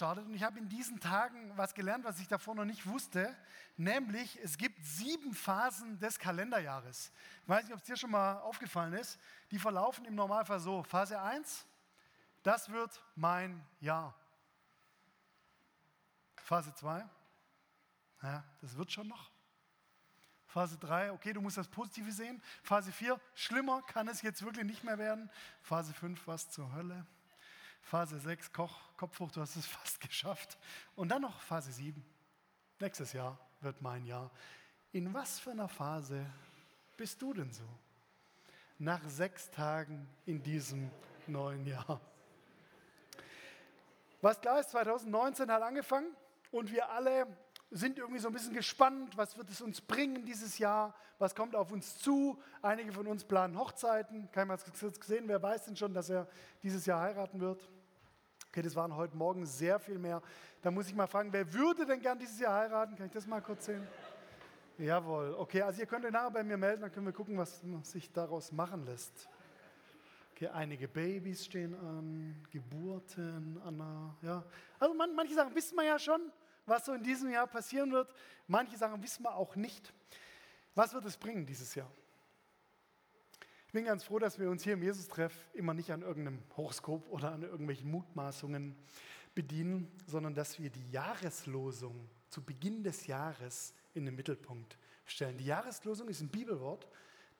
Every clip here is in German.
gestartet und ich habe in diesen Tagen was gelernt, was ich davor noch nicht wusste, nämlich es gibt sieben Phasen des Kalenderjahres. Ich weiß nicht, ob es dir schon mal aufgefallen ist. Die verlaufen im Normalfall so. Phase 1, das wird mein Jahr. Phase 2, ja, das wird schon noch. Phase 3, okay, du musst das Positive sehen. Phase 4, schlimmer kann es jetzt wirklich nicht mehr werden. Phase 5, was zur Hölle. Phase 6, Koch, Kopf hoch, du hast es fast geschafft. Und dann noch Phase 7. Nächstes Jahr wird mein Jahr. In was für einer Phase bist du denn so? Nach sechs Tagen in diesem neuen Jahr. Was klar ist, 2019 hat angefangen und wir alle sind irgendwie so ein bisschen gespannt, was wird es uns bringen dieses Jahr, was kommt auf uns zu. Einige von uns planen Hochzeiten. Keiner hat es gesehen, wer weiß denn schon, dass er dieses Jahr heiraten wird? Okay, das waren heute Morgen sehr viel mehr. Da muss ich mal fragen, wer würde denn gern dieses Jahr heiraten? Kann ich das mal kurz sehen? Jawohl, okay, also ihr könnt euch nachher bei mir melden, dann können wir gucken, was sich daraus machen lässt. Okay, einige Babys stehen an, Geburten, Anna, ja. Also man, manche Sachen wissen wir ja schon, was so in diesem Jahr passieren wird. Manche Sachen wissen wir auch nicht. Was wird es bringen dieses Jahr? Ich bin ganz froh, dass wir uns hier im Jesus-Treff immer nicht an irgendeinem Horoskop oder an irgendwelchen Mutmaßungen bedienen, sondern dass wir die Jahreslosung zu Beginn des Jahres in den Mittelpunkt stellen. Die Jahreslosung ist ein Bibelwort,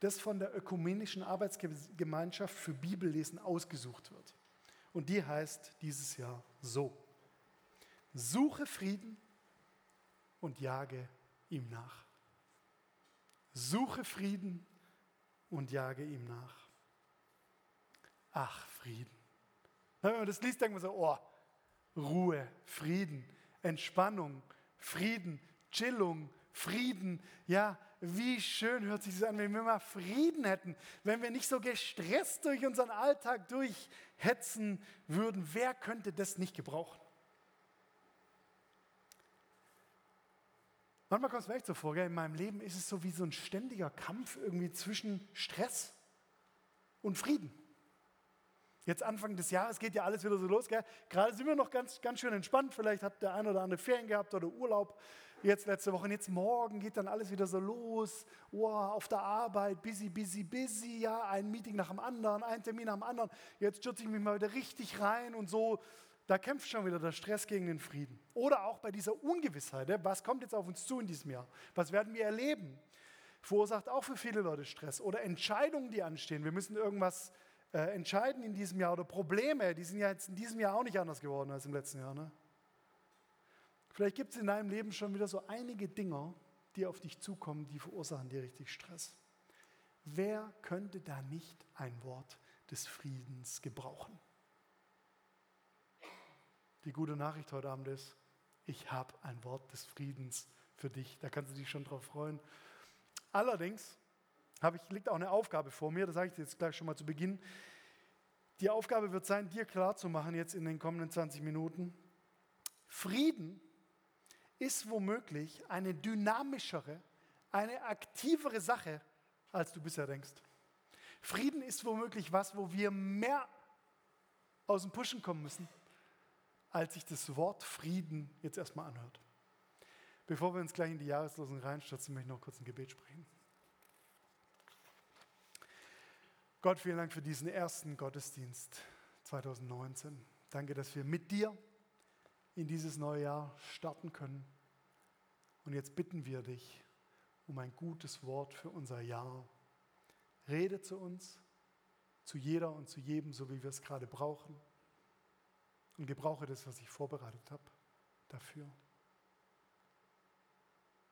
das von der Ökumenischen Arbeitsgemeinschaft für Bibellesen ausgesucht wird. Und die heißt dieses Jahr so. Suche Frieden und jage ihm nach. Suche Frieden und jage ihm nach. Ach, Frieden. Wenn man das liest, denkt man so, oh, Ruhe, Frieden, Entspannung, Frieden, Chillung, Frieden. Ja, wie schön hört sich das an, wenn wir mal Frieden hätten, wenn wir nicht so gestresst durch unseren Alltag durchhetzen würden. Wer könnte das nicht gebrauchen? Manchmal kommt es mir echt so vor, gell? in meinem Leben ist es so wie so ein ständiger Kampf irgendwie zwischen Stress und Frieden. Jetzt Anfang des Jahres geht ja alles wieder so los. Gell? Gerade sind wir noch ganz, ganz schön entspannt. Vielleicht hat der eine oder andere Ferien gehabt oder Urlaub jetzt letzte Woche. Und jetzt morgen geht dann alles wieder so los. Oh, auf der Arbeit, busy, busy, busy. Ja, ein Meeting nach dem anderen, ein Termin nach dem anderen. Jetzt stürze ich mich mal wieder richtig rein und so da kämpft schon wieder der Stress gegen den Frieden. Oder auch bei dieser Ungewissheit, was kommt jetzt auf uns zu in diesem Jahr? Was werden wir erleben? Verursacht auch für viele Leute Stress. Oder Entscheidungen, die anstehen. Wir müssen irgendwas äh, entscheiden in diesem Jahr. Oder Probleme, die sind ja jetzt in diesem Jahr auch nicht anders geworden als im letzten Jahr. Ne? Vielleicht gibt es in deinem Leben schon wieder so einige Dinge, die auf dich zukommen, die verursachen dir richtig Stress. Wer könnte da nicht ein Wort des Friedens gebrauchen? Die gute Nachricht heute Abend ist, ich habe ein Wort des Friedens für dich. Da kannst du dich schon drauf freuen. Allerdings ich, liegt auch eine Aufgabe vor mir, das sage ich dir jetzt gleich schon mal zu Beginn. Die Aufgabe wird sein, dir klarzumachen jetzt in den kommenden 20 Minuten, Frieden ist womöglich eine dynamischere, eine aktivere Sache, als du bisher denkst. Frieden ist womöglich was, wo wir mehr aus dem Pushen kommen müssen, als sich das Wort Frieden jetzt erstmal anhört. Bevor wir uns gleich in die Jahreslosung reinstürzen, möchte ich noch kurz ein Gebet sprechen. Gott, vielen Dank für diesen ersten Gottesdienst 2019. Danke, dass wir mit dir in dieses neue Jahr starten können. Und jetzt bitten wir dich um ein gutes Wort für unser Jahr. Rede zu uns, zu jeder und zu jedem, so wie wir es gerade brauchen und gebrauche das, was ich vorbereitet habe, dafür.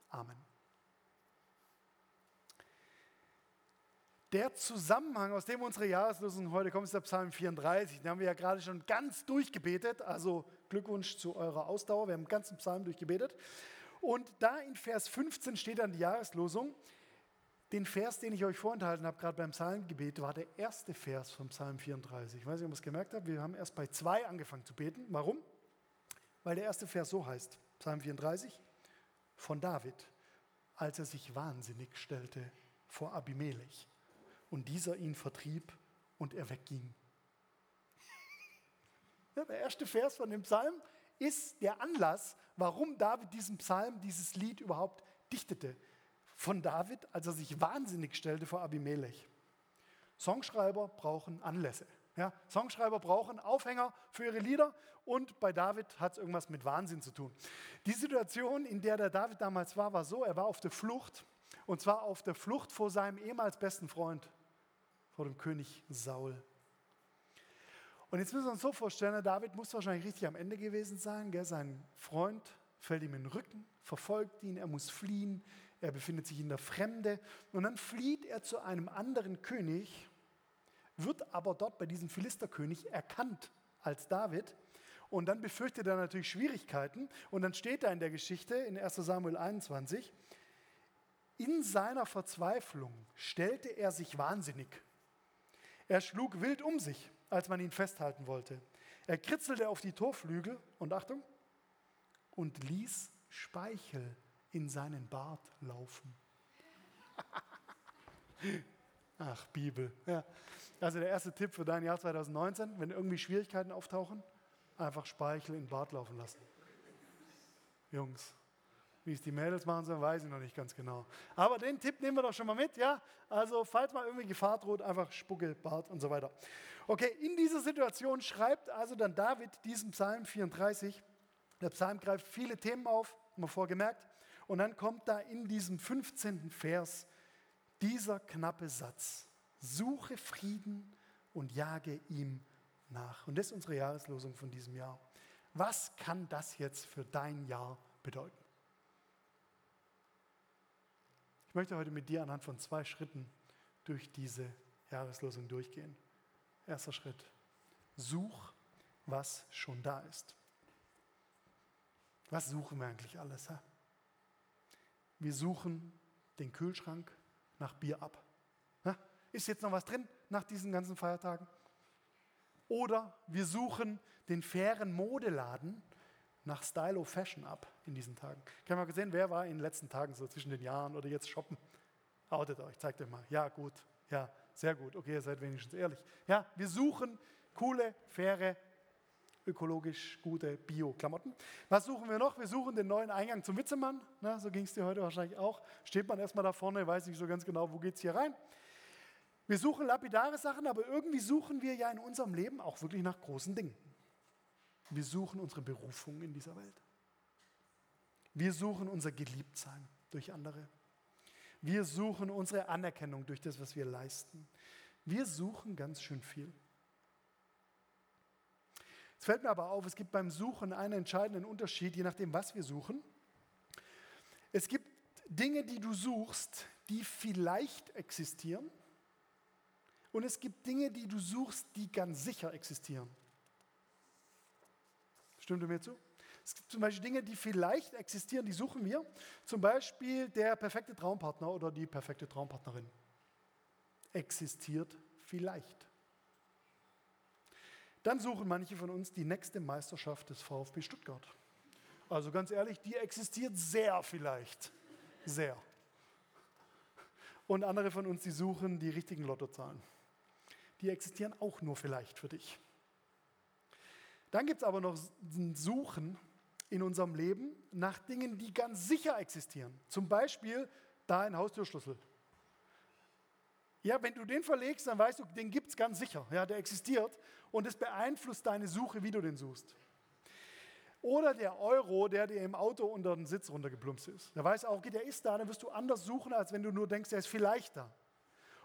Amen. Der Zusammenhang, aus dem unsere Jahreslosung heute kommt, ist der Psalm 34. Den haben wir ja gerade schon ganz durchgebetet. Also Glückwunsch zu eurer Ausdauer. Wir haben den ganzen Psalm durchgebetet. Und da in Vers 15 steht dann die Jahreslosung. Den Vers, den ich euch vorenthalten habe, gerade beim Psalmgebet, war der erste Vers vom Psalm 34. Ich weiß nicht, ob ihr es gemerkt habt, wir haben erst bei zwei angefangen zu beten. Warum? Weil der erste Vers so heißt, Psalm 34, von David, als er sich wahnsinnig stellte vor Abimelech und dieser ihn vertrieb und er wegging. Ja, der erste Vers von dem Psalm ist der Anlass, warum David diesen Psalm, dieses Lied überhaupt dichtete. Von David, als er sich wahnsinnig stellte vor Abimelech. Songschreiber brauchen Anlässe. Ja, Songschreiber brauchen Aufhänger für ihre Lieder und bei David hat es irgendwas mit Wahnsinn zu tun. Die Situation, in der der David damals war, war so, er war auf der Flucht und zwar auf der Flucht vor seinem ehemals besten Freund, vor dem König Saul. Und jetzt müssen wir uns so vorstellen, David muss wahrscheinlich richtig am Ende gewesen sein. Gell? Sein Freund fällt ihm in den Rücken, verfolgt ihn, er muss fliehen, er befindet sich in der Fremde und dann flieht er zu einem anderen König wird aber dort bei diesem Philisterkönig erkannt als David. Und dann befürchtet er natürlich Schwierigkeiten. Und dann steht da in der Geschichte in 1 Samuel 21, in seiner Verzweiflung stellte er sich wahnsinnig. Er schlug wild um sich, als man ihn festhalten wollte. Er kritzelte auf die Torflügel und Achtung, und ließ Speichel in seinen Bart laufen. Ach, Bibel. Ja. Also der erste Tipp für dein Jahr 2019, wenn irgendwie Schwierigkeiten auftauchen, einfach Speichel in den Bart laufen lassen. Jungs, wie es die Mädels machen sollen, weiß ich noch nicht ganz genau. Aber den Tipp nehmen wir doch schon mal mit, ja? Also falls mal irgendwie Gefahr droht, einfach Spucke, Bart und so weiter. Okay, in dieser Situation schreibt also dann David diesen Psalm 34. Der Psalm greift viele Themen auf, haben wir vorgemerkt. Und dann kommt da in diesem 15. Vers dieser knappe Satz. Suche Frieden und jage ihm nach. Und das ist unsere Jahreslosung von diesem Jahr. Was kann das jetzt für dein Jahr bedeuten? Ich möchte heute mit dir anhand von zwei Schritten durch diese Jahreslosung durchgehen. Erster Schritt. Such, was schon da ist. Was suchen wir eigentlich alles? Hä? Wir suchen den Kühlschrank nach Bier ab. Ist jetzt noch was drin nach diesen ganzen Feiertagen? Oder wir suchen den fairen Modeladen nach Style of Fashion ab in diesen Tagen. Ich habe mal gesehen, wer war in den letzten Tagen so zwischen den Jahren oder jetzt shoppen? Outet euch, zeigt euch mal. Ja, gut. Ja, sehr gut. Okay, ihr seid wenigstens ehrlich. Ja, wir suchen coole, faire, ökologisch gute Bio-Klamotten. Was suchen wir noch? Wir suchen den neuen Eingang zum Witzemann. Na, so ging es dir heute wahrscheinlich auch. Steht man erstmal da vorne, weiß nicht so ganz genau, wo geht es hier rein. Wir suchen lapidare Sachen, aber irgendwie suchen wir ja in unserem Leben auch wirklich nach großen Dingen. Wir suchen unsere Berufung in dieser Welt. Wir suchen unser Geliebtsein durch andere. Wir suchen unsere Anerkennung durch das, was wir leisten. Wir suchen ganz schön viel. Es fällt mir aber auf, es gibt beim Suchen einen entscheidenden Unterschied, je nachdem, was wir suchen. Es gibt Dinge, die du suchst, die vielleicht existieren und es gibt Dinge, die du suchst, die ganz sicher existieren. Stimmt du mir zu? Es gibt zum Beispiel Dinge, die vielleicht existieren, die suchen wir. Zum Beispiel der perfekte Traumpartner oder die perfekte Traumpartnerin. Existiert vielleicht. Dann suchen manche von uns die nächste Meisterschaft des VfB Stuttgart. Also ganz ehrlich, die existiert sehr vielleicht. Sehr. Und andere von uns, die suchen die richtigen Lottozahlen die existieren auch nur vielleicht für dich. Dann gibt es aber noch ein Suchen in unserem Leben nach Dingen, die ganz sicher existieren. Zum Beispiel dein Haustürschlüssel. Ja, wenn du den verlegst, dann weißt du, den gibt es ganz sicher. Ja, der existiert und es beeinflusst deine Suche, wie du den suchst. Oder der Euro, der dir im Auto unter den Sitz runtergeplumpst ist. Der weiß auch, der ist da, dann wirst du anders suchen, als wenn du nur denkst, der ist vielleicht da.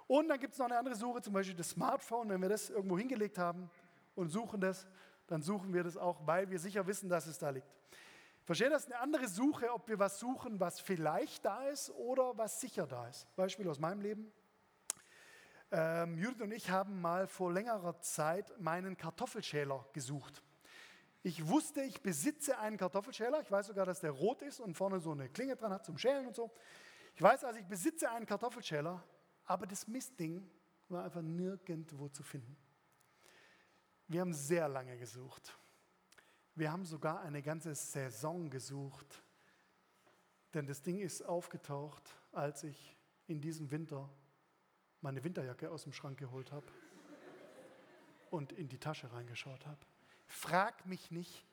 Und dann gibt es noch eine andere Suche, zum Beispiel das Smartphone. Wenn wir das irgendwo hingelegt haben und suchen das, dann suchen wir das auch, weil wir sicher wissen, dass es da liegt. Verstehen das? Eine andere Suche, ob wir was suchen, was vielleicht da ist oder was sicher da ist. Beispiel aus meinem Leben. Ähm, Judith und ich haben mal vor längerer Zeit meinen Kartoffelschäler gesucht. Ich wusste, ich besitze einen Kartoffelschäler. Ich weiß sogar, dass der rot ist und vorne so eine Klinge dran hat zum Schälen und so. Ich weiß also, ich besitze einen Kartoffelschäler, aber das Mistding war einfach nirgendwo zu finden. Wir haben sehr lange gesucht. Wir haben sogar eine ganze Saison gesucht. Denn das Ding ist aufgetaucht, als ich in diesem Winter meine Winterjacke aus dem Schrank geholt habe und in die Tasche reingeschaut habe. Frag mich nicht,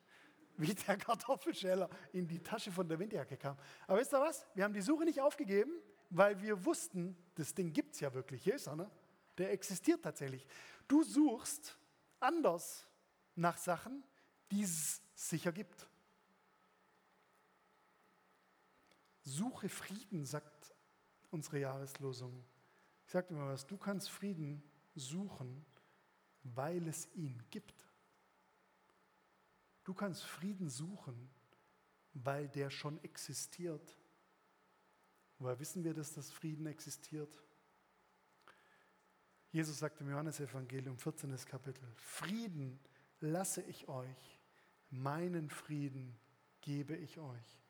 wie der Kartoffelschäler in die Tasche von der Winterjacke kam. Aber wisst ihr was? Wir haben die Suche nicht aufgegeben, weil wir wussten, das Ding gibt es ja wirklich. Hier ist er, ne? Der existiert tatsächlich. Du suchst anders nach Sachen, die es sicher gibt. Suche Frieden, sagt unsere Jahreslosung. Ich sage dir mal was, du kannst Frieden suchen, weil es ihn gibt. Du kannst Frieden suchen, weil der schon existiert. Woher wissen wir, dass das Frieden existiert? Jesus sagt im Johannesevangelium 14. Kapitel, Frieden lasse ich euch, meinen Frieden gebe ich euch.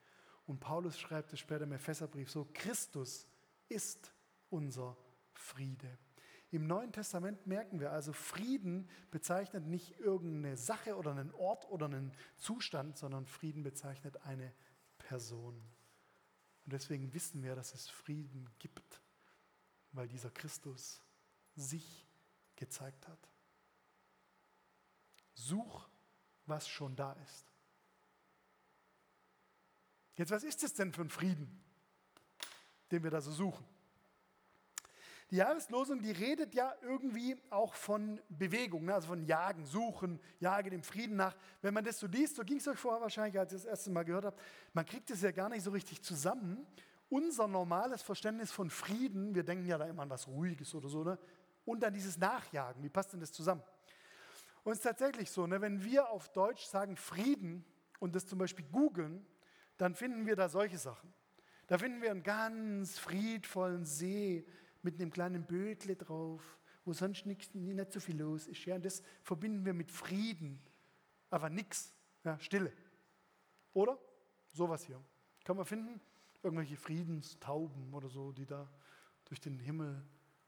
Und Paulus schreibt es später im Epheserbrief so, Christus ist unser Friede. Im Neuen Testament merken wir also, Frieden bezeichnet nicht irgendeine Sache oder einen Ort oder einen Zustand, sondern Frieden bezeichnet eine Person. Und deswegen wissen wir, dass es Frieden gibt, weil dieser Christus sich gezeigt hat. Such, was schon da ist. Jetzt, was ist es denn für ein Frieden, den wir da so suchen? Die Jahreslosung, die redet ja irgendwie auch von Bewegung, ne? also von Jagen, Suchen, Jage dem Frieden nach. Wenn man das so liest, so ging es euch vorher wahrscheinlich, als ihr das erste Mal gehört habt, man kriegt es ja gar nicht so richtig zusammen. Unser normales Verständnis von Frieden, wir denken ja da immer an was Ruhiges oder so, ne? und dann dieses Nachjagen. Wie passt denn das zusammen? Und es ist tatsächlich so, ne? wenn wir auf Deutsch sagen Frieden und das zum Beispiel googeln, dann finden wir da solche Sachen. Da finden wir einen ganz friedvollen See, mit einem kleinen Bötle drauf, wo sonst nichts, nicht so viel los ist. Ja, und das verbinden wir mit Frieden, aber nichts, ja, Stille. Oder? Sowas hier. Kann man finden? Irgendwelche Friedenstauben oder so, die da durch den Himmel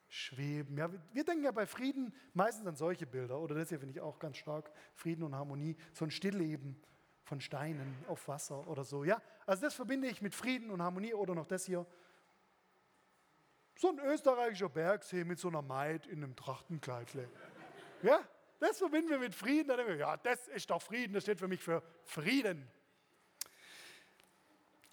schweben. Ja, wir denken ja bei Frieden meistens an solche Bilder. Oder das hier finde ich auch ganz stark. Frieden und Harmonie. So ein Stillleben von Steinen auf Wasser oder so. Ja, also das verbinde ich mit Frieden und Harmonie. Oder noch das hier. So ein österreichischer Bergsee mit so einer Maid in einem Trachtenkleidle. Ja, das verbinden wir mit Frieden. Dann wir, ja, das ist doch Frieden, das steht für mich für Frieden.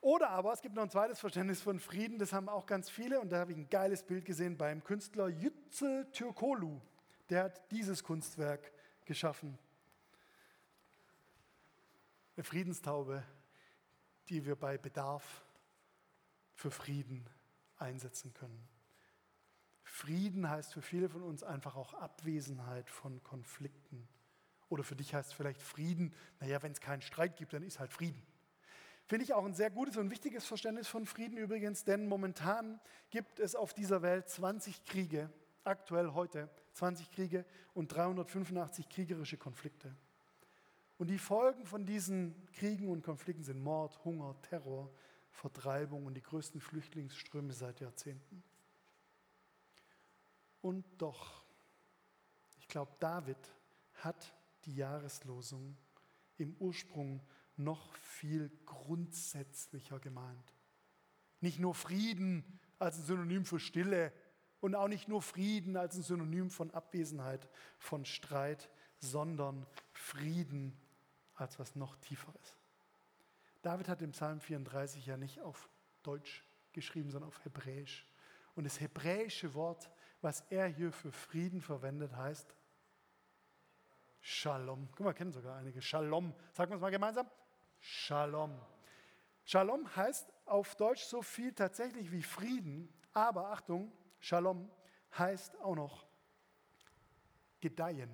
Oder aber es gibt noch ein zweites Verständnis von Frieden, das haben auch ganz viele und da habe ich ein geiles Bild gesehen beim Künstler Yücel Türkolu. Der hat dieses Kunstwerk geschaffen. Eine Friedenstaube, die wir bei Bedarf für Frieden einsetzen können. Frieden heißt für viele von uns einfach auch Abwesenheit von Konflikten. Oder für dich heißt vielleicht Frieden, naja, wenn es keinen Streit gibt, dann ist halt Frieden. Finde ich auch ein sehr gutes und wichtiges Verständnis von Frieden übrigens, denn momentan gibt es auf dieser Welt 20 Kriege, aktuell heute 20 Kriege und 385 kriegerische Konflikte. Und die Folgen von diesen Kriegen und Konflikten sind Mord, Hunger, Terror, Vertreibung und die größten Flüchtlingsströme seit Jahrzehnten. Und doch, ich glaube, David hat die Jahreslosung im Ursprung noch viel grundsätzlicher gemeint. Nicht nur Frieden als ein Synonym für Stille und auch nicht nur Frieden als ein Synonym von Abwesenheit, von Streit, sondern Frieden als was noch Tieferes. David hat im Psalm 34 ja nicht auf Deutsch geschrieben, sondern auf Hebräisch. Und das hebräische Wort, was er hier für Frieden verwendet, heißt Shalom. Guck mal, kennen sogar einige. Shalom. Sagen wir es mal gemeinsam. Shalom. Shalom heißt auf Deutsch so viel tatsächlich wie Frieden, aber Achtung, Shalom heißt auch noch gedeihen,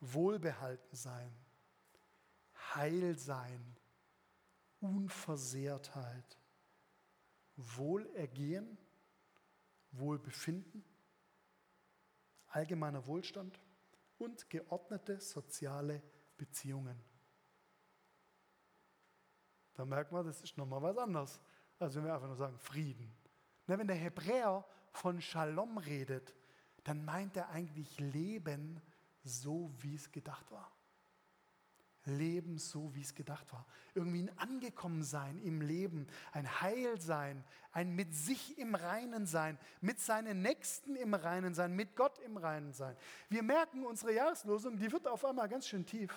wohlbehalten sein, heil sein, Unversehrtheit, Wohlergehen, Wohlbefinden, allgemeiner Wohlstand und geordnete soziale Beziehungen. Da merkt man, das ist nochmal was anderes, als wenn wir einfach nur sagen Frieden. wenn der Hebräer von Shalom redet, dann meint er eigentlich Leben so, wie es gedacht war. Leben so, wie es gedacht war. Irgendwie ein Angekommensein im Leben, ein Heilsein, ein mit sich im Reinen sein, mit seinen Nächsten im Reinen sein, mit Gott im Reinen sein. Wir merken, unsere Jahreslosung, die wird auf einmal ganz schön tief.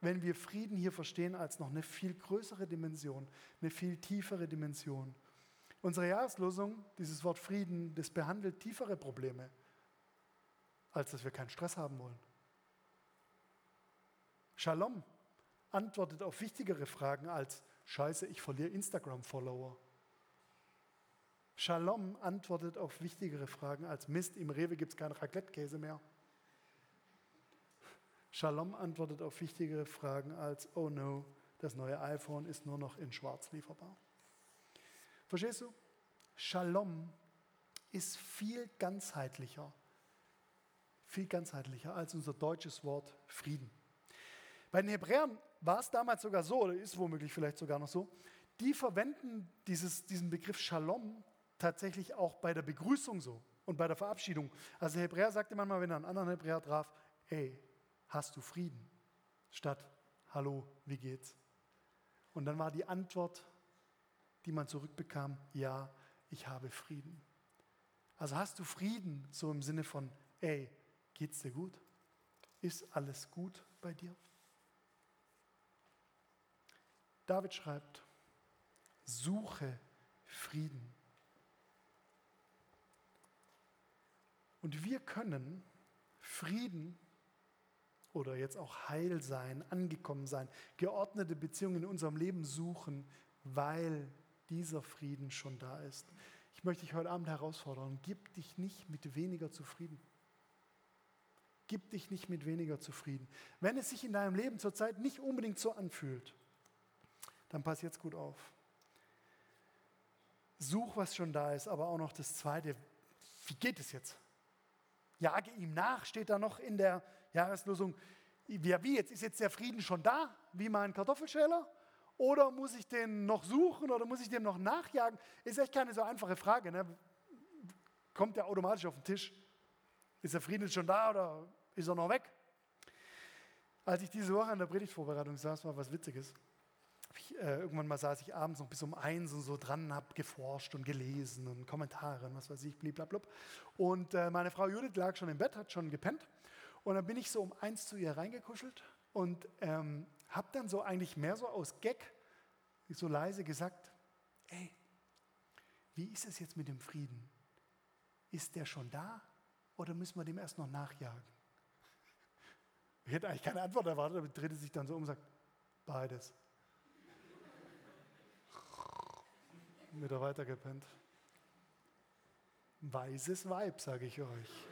wenn wir Frieden hier verstehen als noch eine viel größere Dimension, eine viel tiefere Dimension. Unsere Jahreslosung, dieses Wort Frieden, das behandelt tiefere Probleme, als dass wir keinen Stress haben wollen. Shalom antwortet auf wichtigere Fragen als Scheiße, ich verliere Instagram-Follower. Shalom antwortet auf wichtigere Fragen als Mist, im Rewe gibt es keinen Raclette-Käse mehr. Shalom antwortet auf wichtigere Fragen als Oh no, das neue iPhone ist nur noch in Schwarz lieferbar. Verstehst du? Shalom ist viel ganzheitlicher, viel ganzheitlicher als unser deutsches Wort Frieden. Bei den Hebräern war es damals sogar so, oder ist womöglich vielleicht sogar noch so, die verwenden dieses, diesen Begriff Shalom tatsächlich auch bei der Begrüßung so und bei der Verabschiedung. Also der Hebräer sagte manchmal, wenn er einen anderen Hebräer traf, hey, hast du Frieden? Statt, hallo, wie geht's? Und dann war die Antwort, die man zurückbekam, ja, ich habe Frieden. Also hast du Frieden, so im Sinne von, ey, geht's dir gut? Ist alles gut bei dir? David schreibt, suche Frieden. Und wir können Frieden oder jetzt auch Heil sein, angekommen sein, geordnete Beziehungen in unserem Leben suchen, weil dieser Frieden schon da ist. Ich möchte dich heute Abend herausfordern, gib dich nicht mit weniger zufrieden. Gib dich nicht mit weniger zufrieden. Wenn es sich in deinem Leben zurzeit nicht unbedingt so anfühlt, dann pass jetzt gut auf. Such, was schon da ist, aber auch noch das Zweite. Wie geht es jetzt? Jage ihm nach, steht da noch in der Jahreslosung. Ja, wie jetzt? Ist jetzt der Frieden schon da, wie mein Kartoffelschäler? Oder muss ich den noch suchen oder muss ich dem noch nachjagen? Ist echt keine so einfache Frage. Ne? Kommt der automatisch auf den Tisch? Ist der Frieden schon da oder ist er noch weg? Als ich diese Woche an der Predigtvorbereitung saß, war was Witziges. Ich, äh, irgendwann mal saß ich abends noch bis um eins und so dran, habe geforscht und gelesen und Kommentare und was weiß ich, blablabla. Und äh, meine Frau Judith lag schon im Bett, hat schon gepennt. Und dann bin ich so um eins zu ihr reingekuschelt und ähm, habe dann so eigentlich mehr so aus Gag so leise gesagt, ey, wie ist es jetzt mit dem Frieden? Ist der schon da oder müssen wir dem erst noch nachjagen? Ich hätte eigentlich keine Antwort erwartet, aber drehte sich dann so um und sagt, beides. Wieder weitergepennt. Weises Weib, sage ich euch.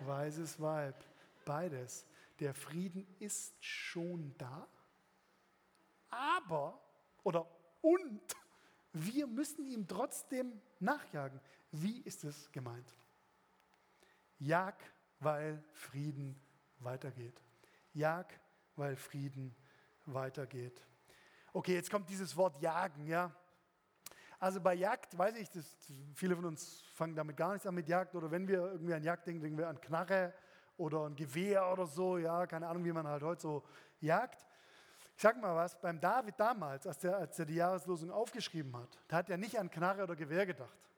Weises Weib. Beides. Der Frieden ist schon da, aber, oder und, wir müssen ihm trotzdem nachjagen. Wie ist es gemeint? Jag, weil Frieden weitergeht. Jag, weil Frieden weitergeht. Okay, jetzt kommt dieses Wort jagen, ja. Also bei Jagd, weiß ich, das, viele von uns fangen damit gar nichts an mit Jagd oder wenn wir irgendwie an Jagd denken, denken wir an Knarre oder ein Gewehr oder so, ja, keine Ahnung, wie man halt heute so jagt. Ich sag mal was, beim David damals, als er, als er die Jahreslosung aufgeschrieben hat, da hat er nicht an Knarre oder Gewehr gedacht,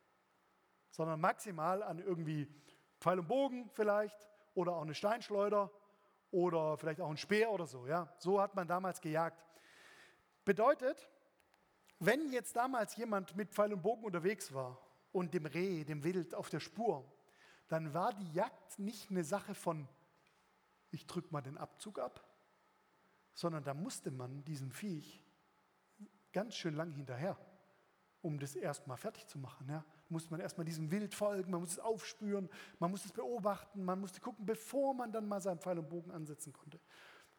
sondern maximal an irgendwie Pfeil und Bogen vielleicht oder auch eine Steinschleuder oder vielleicht auch ein Speer oder so. Ja? So hat man damals gejagt. Bedeutet, wenn jetzt damals jemand mit Pfeil und Bogen unterwegs war und dem Reh, dem Wild auf der Spur, dann war die Jagd nicht eine Sache von, ich drücke mal den Abzug ab, sondern da musste man diesem Viech ganz schön lang hinterher, um das erstmal fertig zu machen. Ja. Da musste man erstmal diesem Wild folgen, man musste es aufspüren, man musste es beobachten, man musste gucken, bevor man dann mal seinen Pfeil und Bogen ansetzen konnte.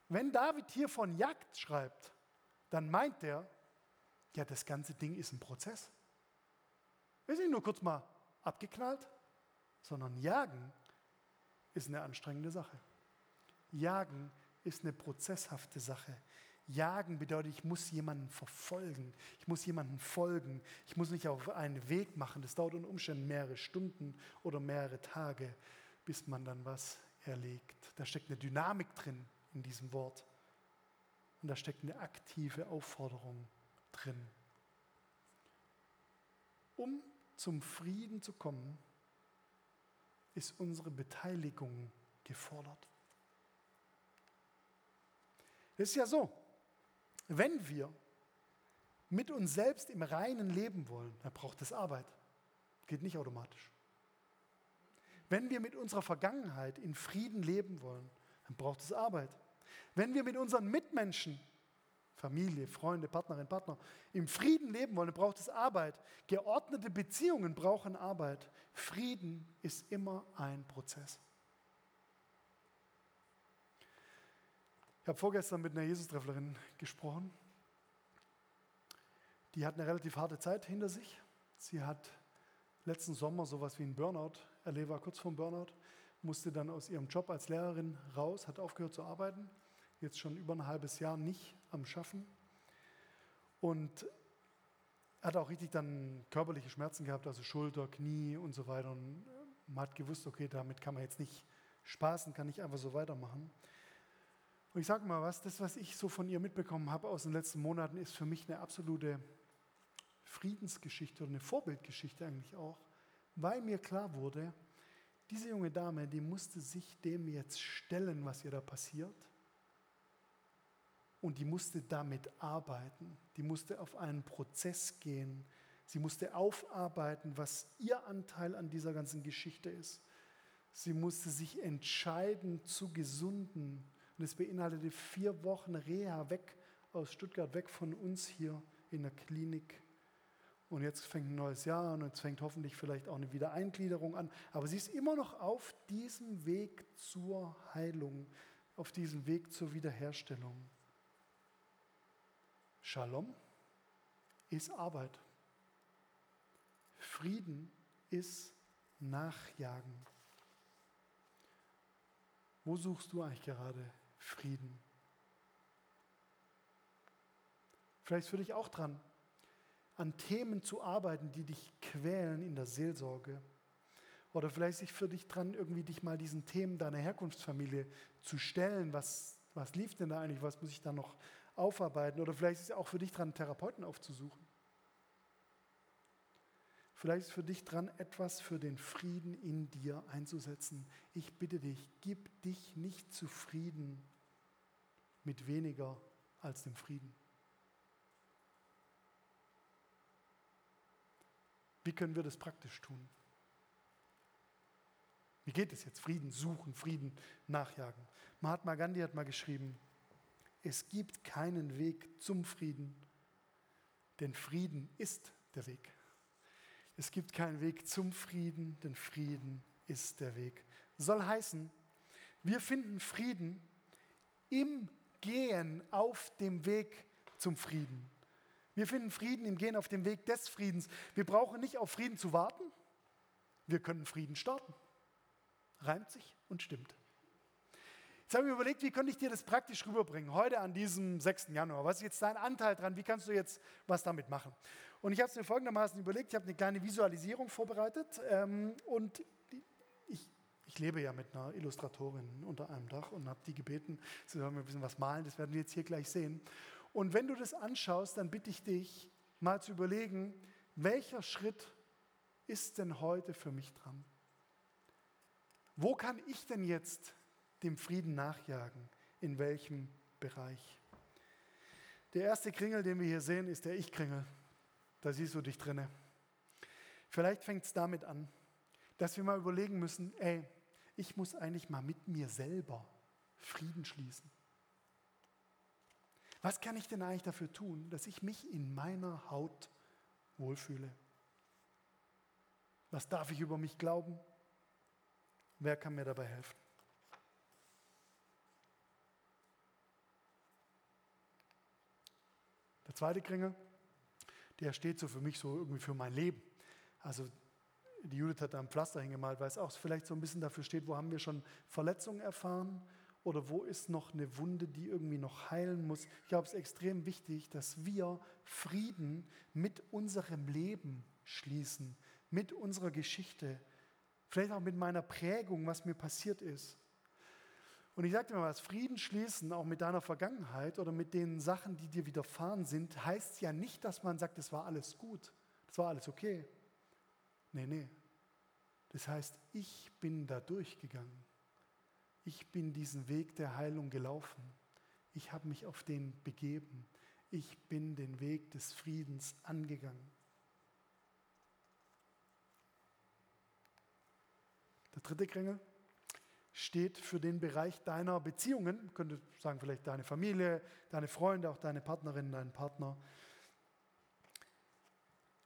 Wenn David hier von Jagd schreibt, dann meint er, ja, das ganze Ding ist ein Prozess. Wir sind nur kurz mal abgeknallt, sondern Jagen ist eine anstrengende Sache. Jagen ist eine prozesshafte Sache. Jagen bedeutet, ich muss jemanden verfolgen, ich muss jemanden folgen, ich muss nicht auf einen Weg machen. Das dauert unter Umständen mehrere Stunden oder mehrere Tage, bis man dann was erlegt. Da steckt eine Dynamik drin in diesem Wort. Und da steckt eine aktive Aufforderung drin. Um zum Frieden zu kommen, ist unsere Beteiligung gefordert. Das ist ja so, wenn wir mit uns selbst im Reinen leben wollen, dann braucht es Arbeit. Geht nicht automatisch. Wenn wir mit unserer Vergangenheit in Frieden leben wollen, dann braucht es Arbeit. Wenn wir mit unseren Mitmenschen, Familie, Freunde, Partnerin, Partner, im Frieden leben wollen, braucht es Arbeit. Geordnete Beziehungen brauchen Arbeit. Frieden ist immer ein Prozess. Ich habe vorgestern mit einer Jesus-Trefflerin gesprochen. Die hat eine relativ harte Zeit hinter sich. Sie hat letzten Sommer sowas wie einen Burnout erlebt, war kurz vorm Burnout, musste dann aus ihrem Job als Lehrerin raus, hat aufgehört zu arbeiten, jetzt schon über ein halbes Jahr nicht am Schaffen und hat auch richtig dann körperliche Schmerzen gehabt, also Schulter, Knie und so weiter. Und man hat gewusst, okay, damit kann man jetzt nicht spaßen, kann nicht einfach so weitermachen. Und ich sage mal was, das, was ich so von ihr mitbekommen habe aus den letzten Monaten, ist für mich eine absolute Friedensgeschichte oder eine Vorbildgeschichte eigentlich auch, weil mir klar wurde, diese junge Dame, die musste sich dem jetzt stellen, was ihr da passiert. Und die musste damit arbeiten. Die musste auf einen Prozess gehen. Sie musste aufarbeiten, was ihr Anteil an dieser ganzen Geschichte ist. Sie musste sich entscheiden zu gesunden, und es beinhaltete vier Wochen Reha weg aus Stuttgart, weg von uns hier in der Klinik. Und jetzt fängt ein neues Jahr an und jetzt fängt hoffentlich vielleicht auch eine Wiedereingliederung an. Aber sie ist immer noch auf diesem Weg zur Heilung, auf diesem Weg zur Wiederherstellung. Shalom ist Arbeit. Frieden ist Nachjagen. Wo suchst du eigentlich gerade Frieden. Vielleicht ist für dich auch dran, an Themen zu arbeiten, die dich quälen in der Seelsorge. Oder vielleicht ist für dich dran, irgendwie dich mal diesen Themen deiner Herkunftsfamilie zu stellen. Was, was lief denn da eigentlich? Was muss ich da noch aufarbeiten? Oder vielleicht ist es auch für dich dran, einen Therapeuten aufzusuchen. Vielleicht ist für dich dran, etwas für den Frieden in dir einzusetzen. Ich bitte dich, gib dich nicht zufrieden mit weniger als dem Frieden. Wie können wir das praktisch tun? Wie geht es jetzt? Frieden suchen, Frieden nachjagen. Mahatma Gandhi hat mal geschrieben, es gibt keinen Weg zum Frieden, denn Frieden ist der Weg. Es gibt keinen Weg zum Frieden, denn Frieden ist der Weg. Soll heißen, wir finden Frieden im Gehen auf dem Weg zum Frieden. Wir finden Frieden im Gehen auf dem Weg des Friedens. Wir brauchen nicht auf Frieden zu warten. Wir können Frieden starten. Reimt sich und stimmt. Jetzt habe ich mir überlegt, wie könnte ich dir das praktisch rüberbringen, heute an diesem 6. Januar. Was ist jetzt dein Anteil dran? Wie kannst du jetzt was damit machen? Und ich habe es mir folgendermaßen überlegt, ich habe eine kleine Visualisierung vorbereitet ähm, und ich lebe ja mit einer Illustratorin unter einem Dach und habe die gebeten, sie soll mir ein bisschen was malen, das werden wir jetzt hier gleich sehen. Und wenn du das anschaust, dann bitte ich dich mal zu überlegen, welcher Schritt ist denn heute für mich dran? Wo kann ich denn jetzt dem Frieden nachjagen? In welchem Bereich? Der erste Kringel, den wir hier sehen, ist der Ich-Kringel. Da siehst du dich drinne. Vielleicht fängt es damit an, dass wir mal überlegen müssen, ey, ich muss eigentlich mal mit mir selber Frieden schließen. Was kann ich denn eigentlich dafür tun, dass ich mich in meiner Haut wohlfühle? Was darf ich über mich glauben? Wer kann mir dabei helfen? Der zweite Kringel, der steht so für mich so irgendwie für mein Leben. Also die Judith hat da ein Pflaster hingemalt, weil es auch vielleicht so ein bisschen dafür steht, wo haben wir schon Verletzungen erfahren oder wo ist noch eine Wunde, die irgendwie noch heilen muss. Ich glaube, es ist extrem wichtig, dass wir Frieden mit unserem Leben schließen, mit unserer Geschichte, vielleicht auch mit meiner Prägung, was mir passiert ist. Und ich sage dir mal was, Frieden schließen, auch mit deiner Vergangenheit oder mit den Sachen, die dir widerfahren sind, heißt ja nicht, dass man sagt, es war alles gut, es war alles okay. Nee, nee. Das heißt, ich bin da durchgegangen. Ich bin diesen Weg der Heilung gelaufen. Ich habe mich auf den begeben. Ich bin den Weg des Friedens angegangen. Der dritte Kringel steht für den Bereich deiner Beziehungen, man könnte sagen vielleicht deine Familie, deine Freunde, auch deine Partnerin, deinen Partner.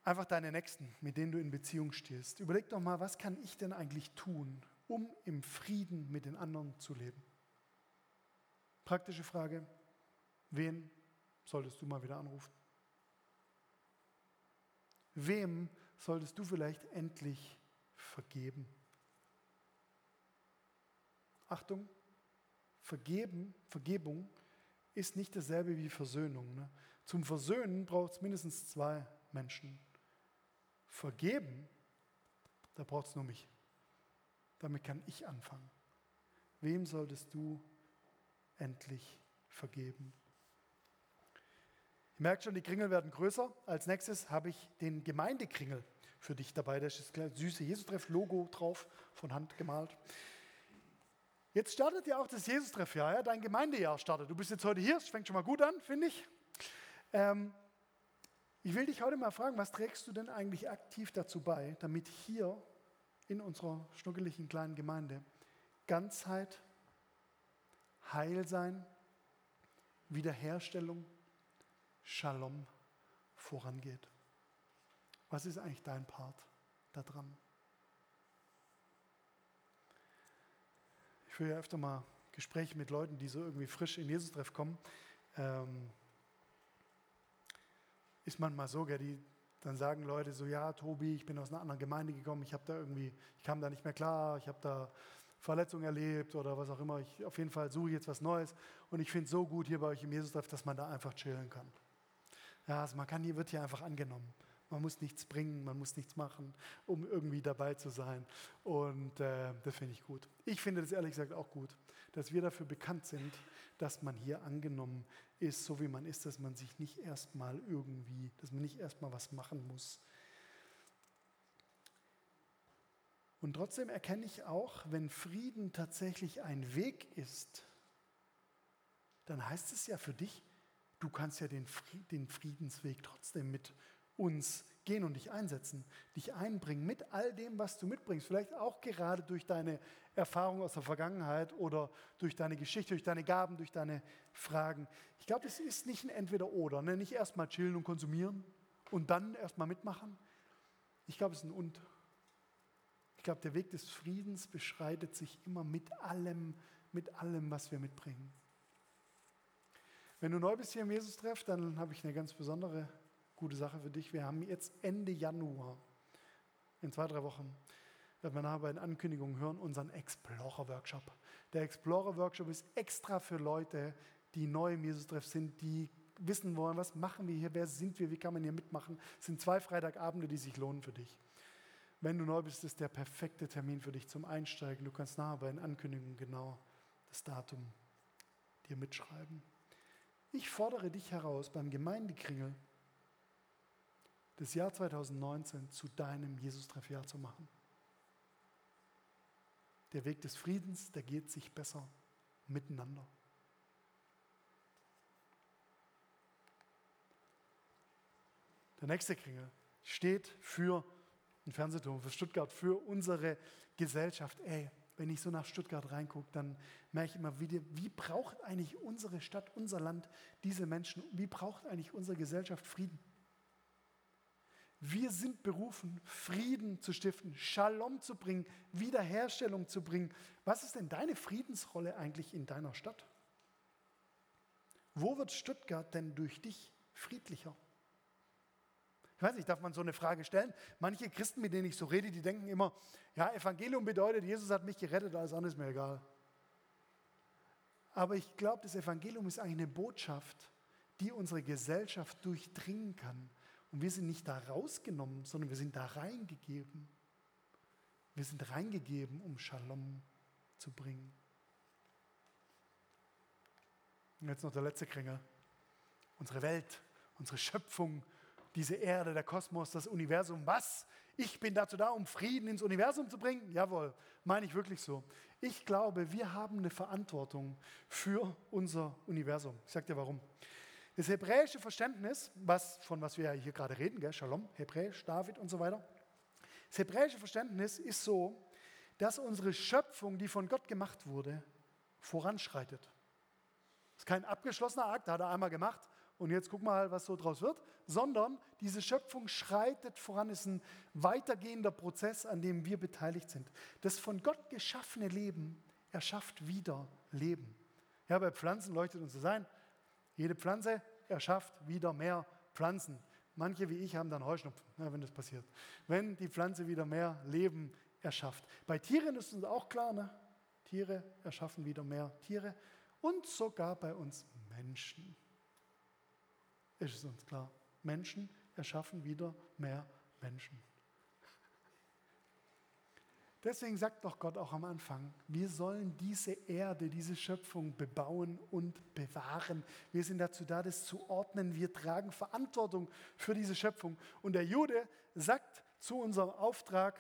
Einfach deine Nächsten, mit denen du in Beziehung stehst. Überleg doch mal, was kann ich denn eigentlich tun, um im Frieden mit den anderen zu leben? Praktische Frage, wen solltest du mal wieder anrufen? Wem solltest du vielleicht endlich vergeben? Achtung, Vergeben, Vergebung ist nicht dasselbe wie Versöhnung. Ne? Zum Versöhnen braucht es mindestens zwei Menschen. Vergeben, da braucht es nur mich. Damit kann ich anfangen. Wem solltest du endlich vergeben? Ihr merkt schon, die Kringel werden größer. Als nächstes habe ich den Gemeindekringel für dich dabei. Da ist das süße Jesus-Treff-Logo drauf, von Hand gemalt. Jetzt startet ja auch das Jesus-Treffjahr, ja? dein Gemeindejahr startet. Du bist jetzt heute hier, es fängt schon mal gut an, finde ich. Ähm, ich will dich heute mal fragen, was trägst du denn eigentlich aktiv dazu bei, damit hier in unserer schnuckeligen kleinen Gemeinde Ganzheit, Heilsein, Wiederherstellung, Shalom vorangeht? Was ist eigentlich dein Part da führe ja öfter mal Gespräche mit Leuten, die so irgendwie frisch in Jesus-Treff kommen. Ähm, ist manchmal so, gell, die, dann sagen Leute so, ja, Tobi, ich bin aus einer anderen Gemeinde gekommen, ich habe da irgendwie, ich kam da nicht mehr klar, ich habe da Verletzungen erlebt oder was auch immer. Ich, auf jeden Fall suche ich jetzt was Neues und ich finde es so gut hier bei euch im Jesus-Treff, dass man da einfach chillen kann. Ja, also man kann hier, wird hier einfach angenommen. Man muss nichts bringen, man muss nichts machen, um irgendwie dabei zu sein. Und äh, das finde ich gut. Ich finde das ehrlich gesagt auch gut, dass wir dafür bekannt sind, dass man hier angenommen ist, so wie man ist, dass man sich nicht erstmal irgendwie, dass man nicht erstmal was machen muss. Und trotzdem erkenne ich auch, wenn Frieden tatsächlich ein Weg ist, dann heißt es ja für dich, du kannst ja den, Friedensweg trotzdem mit uns gehen und dich einsetzen, dich einbringen mit all dem, was du mitbringst. Vielleicht auch gerade durch deine Erfahrung aus der Vergangenheit oder durch deine Geschichte, durch deine Gaben, durch deine Fragen. Ich glaube, es ist nicht ein Entweder-Oder. Ne? Nicht erstmal chillen und konsumieren und dann erstmal mitmachen. Ich glaube, es ist ein Und. Ich glaube, der Weg des Friedens beschreitet sich immer mit allem, mit allem, was wir mitbringen. Wenn du neu bist hier im Jesus-Treff, dann habe ich eine ganz besondere gute Sache für dich. Wir haben jetzt Ende Januar, in zwei, drei Wochen, werden wir nachher bei den Ankündigungen hören, unseren Explorer-Workshop. Der Explorer-Workshop ist extra für Leute, die neu im Jesus-Treff sind, die wissen wollen, was machen wir hier, wer sind wir, wie kann man hier mitmachen. Es sind zwei Freitagabende, die sich lohnen für dich. Wenn du neu bist, ist der perfekte Termin für dich zum Einsteigen. Du kannst nachher bei den Ankündigungen genau das Datum dir mitschreiben. Ich fordere dich heraus beim Gemeindekringel das Jahr 2019 zu deinem Jesus-Treffjahr zu machen. Der Weg des Friedens, der geht sich besser miteinander. Der nächste Kringel steht für ein Fernsehturm, für Stuttgart, für unsere Gesellschaft. Ey, wenn ich so nach Stuttgart reingucke, dann merke ich immer wieder, wie braucht eigentlich unsere Stadt, unser Land diese Menschen? Wie braucht eigentlich unsere Gesellschaft Frieden? Wir sind berufen, Frieden zu stiften, Shalom zu bringen, Wiederherstellung zu bringen. Was ist denn deine Friedensrolle eigentlich in deiner Stadt? Wo wird Stuttgart denn durch dich friedlicher? Ich weiß nicht, darf man so eine Frage stellen? Manche Christen, mit denen ich so rede, die denken immer, ja, Evangelium bedeutet, Jesus hat mich gerettet, alles andere ist mir egal. Aber ich glaube, das Evangelium ist eigentlich eine Botschaft, die unsere Gesellschaft durchdringen kann und wir sind nicht da rausgenommen, sondern wir sind da reingegeben. Wir sind reingegeben, um Shalom zu bringen. Und jetzt noch der letzte Kringel. Unsere Welt, unsere Schöpfung, diese Erde, der Kosmos, das Universum. Was? Ich bin dazu da, um Frieden ins Universum zu bringen? Jawohl, meine ich wirklich so. Ich glaube, wir haben eine Verantwortung für unser Universum. Ich sage dir warum. Das hebräische Verständnis, was, von was wir hier gerade reden, gell? Shalom, Hebräisch, David und so weiter. Das hebräische Verständnis ist so, dass unsere Schöpfung, die von Gott gemacht wurde, voranschreitet. Das ist kein abgeschlossener Akt, hat er einmal gemacht und jetzt guck mal, was so draus wird, sondern diese Schöpfung schreitet voran, ist ein weitergehender Prozess, an dem wir beteiligt sind. Das von Gott geschaffene Leben erschafft wieder Leben. Ja, bei Pflanzen leuchtet uns das ein. Jede Pflanze erschafft wieder mehr Pflanzen. Manche wie ich haben dann Heuschnupfen, ja, wenn das passiert. Wenn die Pflanze wieder mehr Leben erschafft. Bei Tieren ist uns auch klar, ne? Tiere erschaffen wieder mehr Tiere und sogar bei uns Menschen ist es uns klar. Menschen erschaffen wieder mehr Menschen. Deswegen sagt doch Gott auch am Anfang, wir sollen diese Erde, diese Schöpfung bebauen und bewahren. Wir sind dazu da, das zu ordnen. Wir tragen Verantwortung für diese Schöpfung. Und der Jude sagt zu unserem Auftrag,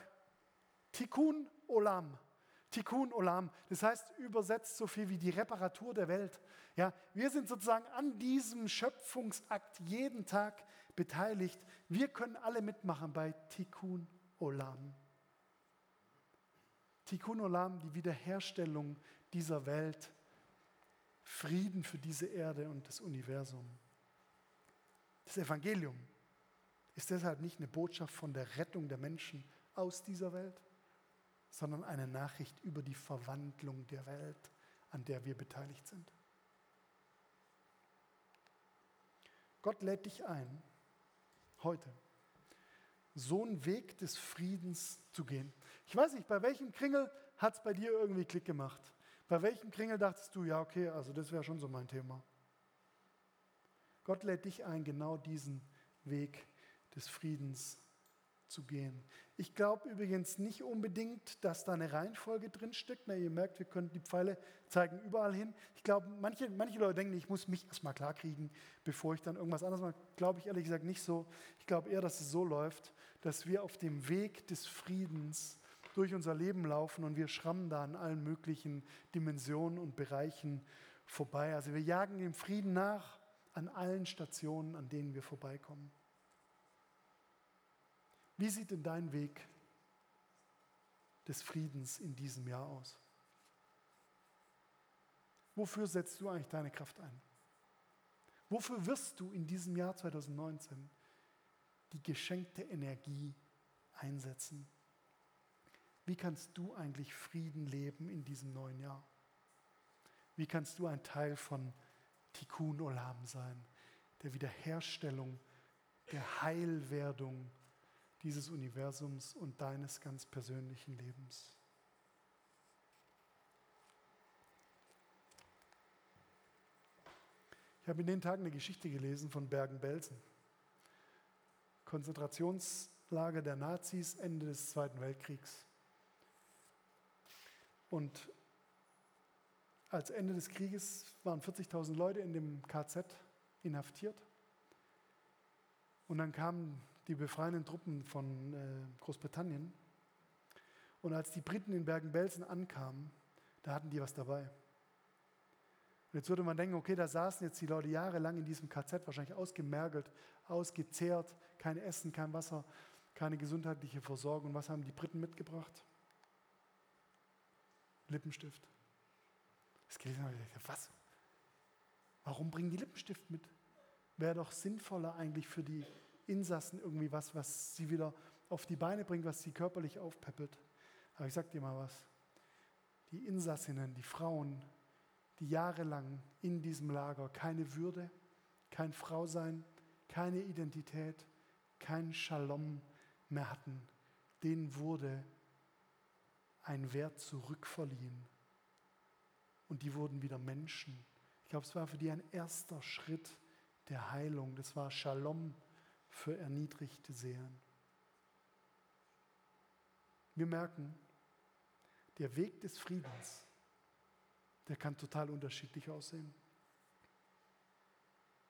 Tikkun Olam. Tikkun Olam. Das heißt übersetzt so viel wie die Reparatur der Welt. Ja, wir sind sozusagen an diesem Schöpfungsakt jeden Tag beteiligt. Wir können alle mitmachen bei Tikkun Olam. Tikkun Olam, die Wiederherstellung dieser Welt, Frieden für diese Erde und das Universum. Das Evangelium ist deshalb nicht eine Botschaft von der Rettung der Menschen aus dieser Welt, sondern eine Nachricht über die Verwandlung der Welt, an der wir beteiligt sind. Gott lädt dich ein, heute so einen Weg des Friedens zu gehen. Ich weiß nicht, bei welchem Kringel hat es bei dir irgendwie Klick gemacht? Bei welchem Kringel dachtest du, ja, okay, also das wäre schon so mein Thema. Gott lädt dich ein, genau diesen Weg des Friedens zu gehen. Ich glaube übrigens nicht unbedingt, dass da eine Reihenfolge drinsteckt. Na, ihr merkt, wir können die Pfeile zeigen überall hin. Ich glaube, manche, manche Leute denken, ich muss mich erstmal klarkriegen, bevor ich dann irgendwas anderes mache. Glaube ich ehrlich gesagt nicht so. Ich glaube eher, dass es so läuft, dass wir auf dem Weg des Friedens durch unser Leben laufen und wir schrammen da an allen möglichen Dimensionen und Bereichen vorbei. Also wir jagen dem Frieden nach an allen Stationen, an denen wir vorbeikommen. Wie sieht denn dein Weg des Friedens in diesem Jahr aus? Wofür setzt du eigentlich deine Kraft ein? Wofür wirst du in diesem Jahr 2019 die geschenkte Energie einsetzen? Wie kannst du eigentlich Frieden leben in diesem neuen Jahr? Wie kannst du ein Teil von Tikkun Olam sein, der Wiederherstellung, der Heilwerdung dieses Universums und deines ganz persönlichen Lebens. Ich habe in den Tagen eine Geschichte gelesen von Bergen-Belsen. Konzentrationslager der Nazis Ende des Zweiten Weltkriegs. Und als Ende des Krieges waren 40.000 Leute in dem KZ inhaftiert. Und dann kamen die befreienden Truppen von äh, Großbritannien. Und als die Briten in Bergen-Belsen ankamen, da hatten die was dabei. Und jetzt würde man denken, okay, da saßen jetzt die Leute jahrelang in diesem KZ, wahrscheinlich ausgemergelt, ausgezehrt, kein Essen, kein Wasser, keine gesundheitliche Versorgung. Was haben die Briten mitgebracht? Lippenstift. Das gelesen habe ich gedacht, was? Warum bringen die Lippenstift mit? Wäre doch sinnvoller eigentlich für die Insassen irgendwie was, was sie wieder auf die Beine bringt, was sie körperlich aufpeppelt. Aber ich sag dir mal was. Die Insassinnen, die Frauen, die jahrelang in diesem Lager keine Würde, kein Frausein, keine Identität, kein Shalom mehr hatten, denen wurde ein Wert zurückverliehen. Und die wurden wieder Menschen. Ich glaube, es war für die ein erster Schritt der Heilung. Das war Shalom für erniedrigte Seelen. Wir merken, der Weg des Friedens, der kann total unterschiedlich aussehen.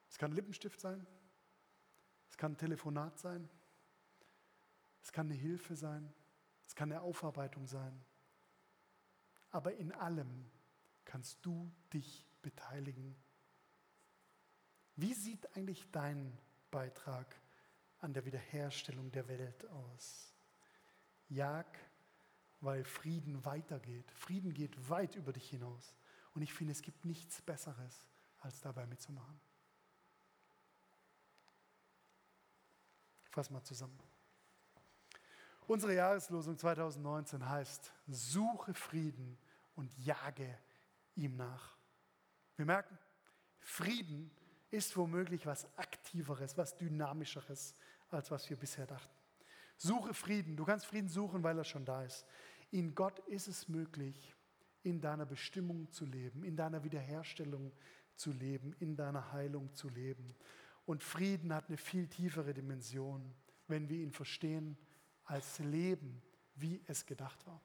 Es kann Lippenstift sein, es kann ein Telefonat sein. Es kann eine Hilfe sein. Es kann eine Aufarbeitung sein. Aber in allem kannst du dich beteiligen. Wie sieht eigentlich dein Beitrag an der Wiederherstellung der Welt aus? Jag, weil Frieden weitergeht. Frieden geht weit über dich hinaus. Und ich finde, es gibt nichts Besseres, als dabei mitzumachen. Fass mal zusammen. Unsere Jahreslosung 2019 heißt, suche Frieden und jage ihm nach. Wir merken, Frieden ist womöglich was Aktiveres, was Dynamischeres, als was wir bisher dachten. Suche Frieden. Du kannst Frieden suchen, weil er schon da ist. In Gott ist es möglich, in deiner Bestimmung zu leben, in deiner Wiederherstellung zu leben, in deiner Heilung zu leben. Und Frieden hat eine viel tiefere Dimension, wenn wir ihn verstehen als Leben, wie es gedacht war.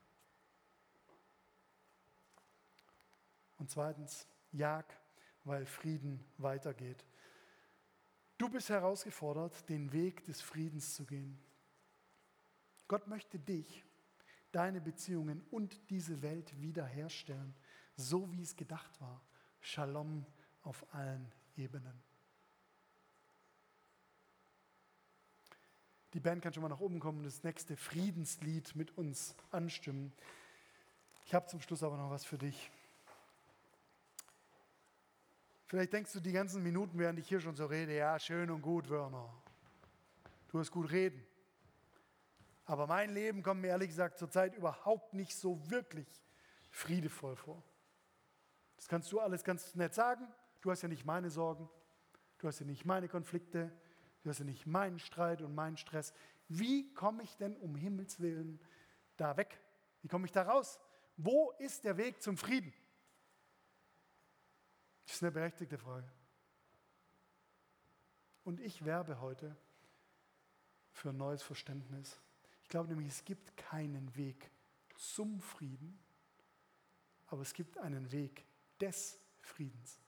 Und zweitens, jag, weil Frieden weitergeht. Du bist herausgefordert, den Weg des Friedens zu gehen. Gott möchte dich, deine Beziehungen und diese Welt wiederherstellen, so wie es gedacht war. Shalom auf allen Ebenen. Die Band kann schon mal nach oben kommen und das nächste Friedenslied mit uns anstimmen. Ich habe zum Schluss aber noch was für dich. Vielleicht denkst du die ganzen Minuten, während ich hier schon so rede, ja, schön und gut, Werner. Du hast gut reden. Aber mein Leben kommt mir ehrlich gesagt zurzeit überhaupt nicht so wirklich friedevoll vor. Das kannst du alles ganz nett sagen. Du hast ja nicht meine Sorgen. Du hast ja nicht meine Konflikte. Du hast ja nicht meinen Streit und meinen Stress. Wie komme ich denn um Himmels Willen da weg? Wie komme ich da raus? Wo ist der Weg zum Frieden? Das ist eine berechtigte Frage. Und ich werbe heute für ein neues Verständnis. Ich glaube nämlich, es gibt keinen Weg zum Frieden, aber es gibt einen Weg des Friedens.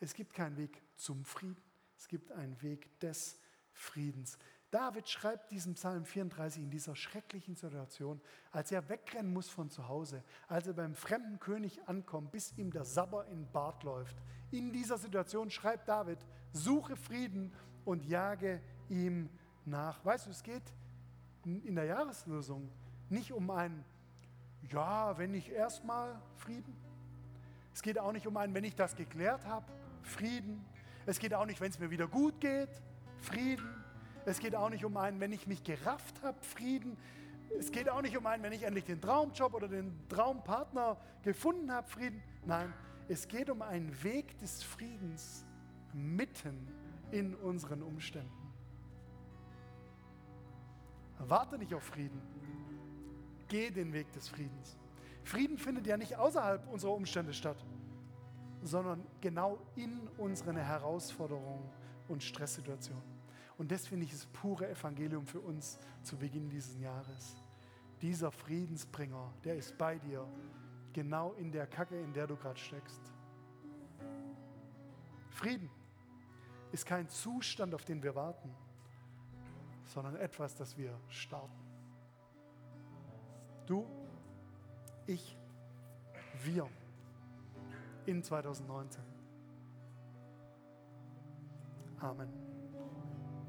Es gibt keinen Weg zum Frieden, es gibt einen Weg des Friedens. David schreibt diesen Psalm 34 in dieser schrecklichen Situation, als er wegrennen muss von zu Hause, als er beim fremden König ankommt, bis ihm der Sabber in Bart läuft. In dieser Situation schreibt David, suche Frieden und jage ihm nach. Weißt du, es geht in der Jahreslösung nicht um ein, ja, wenn ich erstmal Frieden. Es geht auch nicht um ein, wenn ich das geklärt habe, Frieden. Es geht auch nicht, wenn es mir wieder gut geht, Frieden. Es geht auch nicht um einen, wenn ich mich gerafft habe, Frieden. Es geht auch nicht um einen, wenn ich endlich den Traumjob oder den Traumpartner gefunden habe, Frieden. Nein, es geht um einen Weg des Friedens mitten in unseren Umständen. Warte nicht auf Frieden. Geh den Weg des Friedens. Frieden findet ja nicht außerhalb unserer Umstände statt sondern genau in unseren Herausforderungen und Stresssituationen. Und das finde ich das pure Evangelium für uns zu Beginn dieses Jahres. Dieser Friedensbringer, der ist bei dir, genau in der Kacke, in der du gerade steckst. Frieden ist kein Zustand, auf den wir warten, sondern etwas, das wir starten. Du, ich, wir in 2019. Amen.